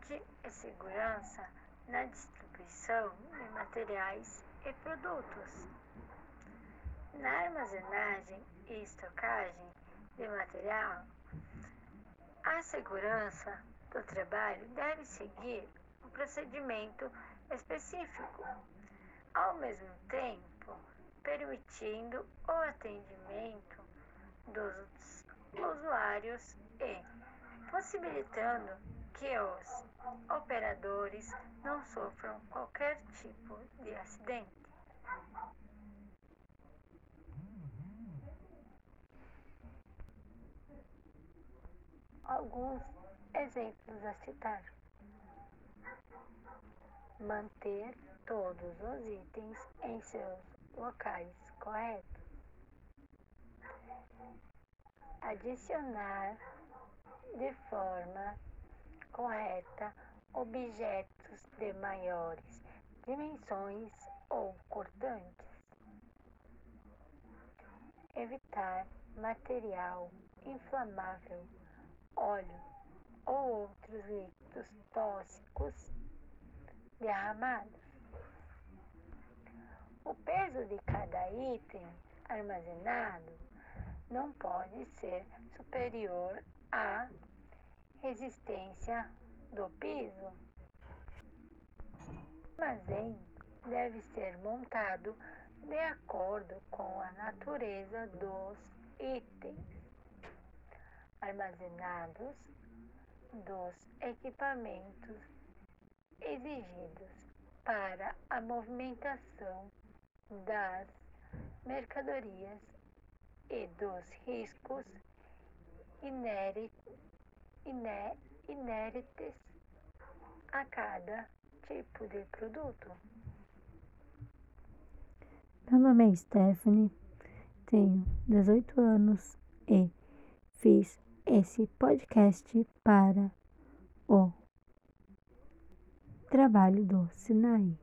qualidade e segurança na distribuição de materiais e produtos. Na armazenagem e estocagem de material, a segurança do trabalho deve seguir um procedimento específico, ao mesmo tempo permitindo o atendimento dos usuários e possibilitando que os operadores não sofram qualquer tipo de acidente. Alguns exemplos a citar: manter todos os itens em seus locais corretos, adicionar de forma correta objetos de maiores dimensões ou cortantes, evitar material inflamável, óleo ou outros líquidos tóxicos derramados. O peso de cada item armazenado não pode ser superior à resistência do piso. O armazém deve ser montado de acordo com a natureza dos itens armazenados, dos equipamentos exigidos para a movimentação das mercadorias e dos riscos inerentes a cada tipo de produto. Meu nome é Stephanie, tenho 18 anos e fiz esse podcast para o trabalho do Sinai.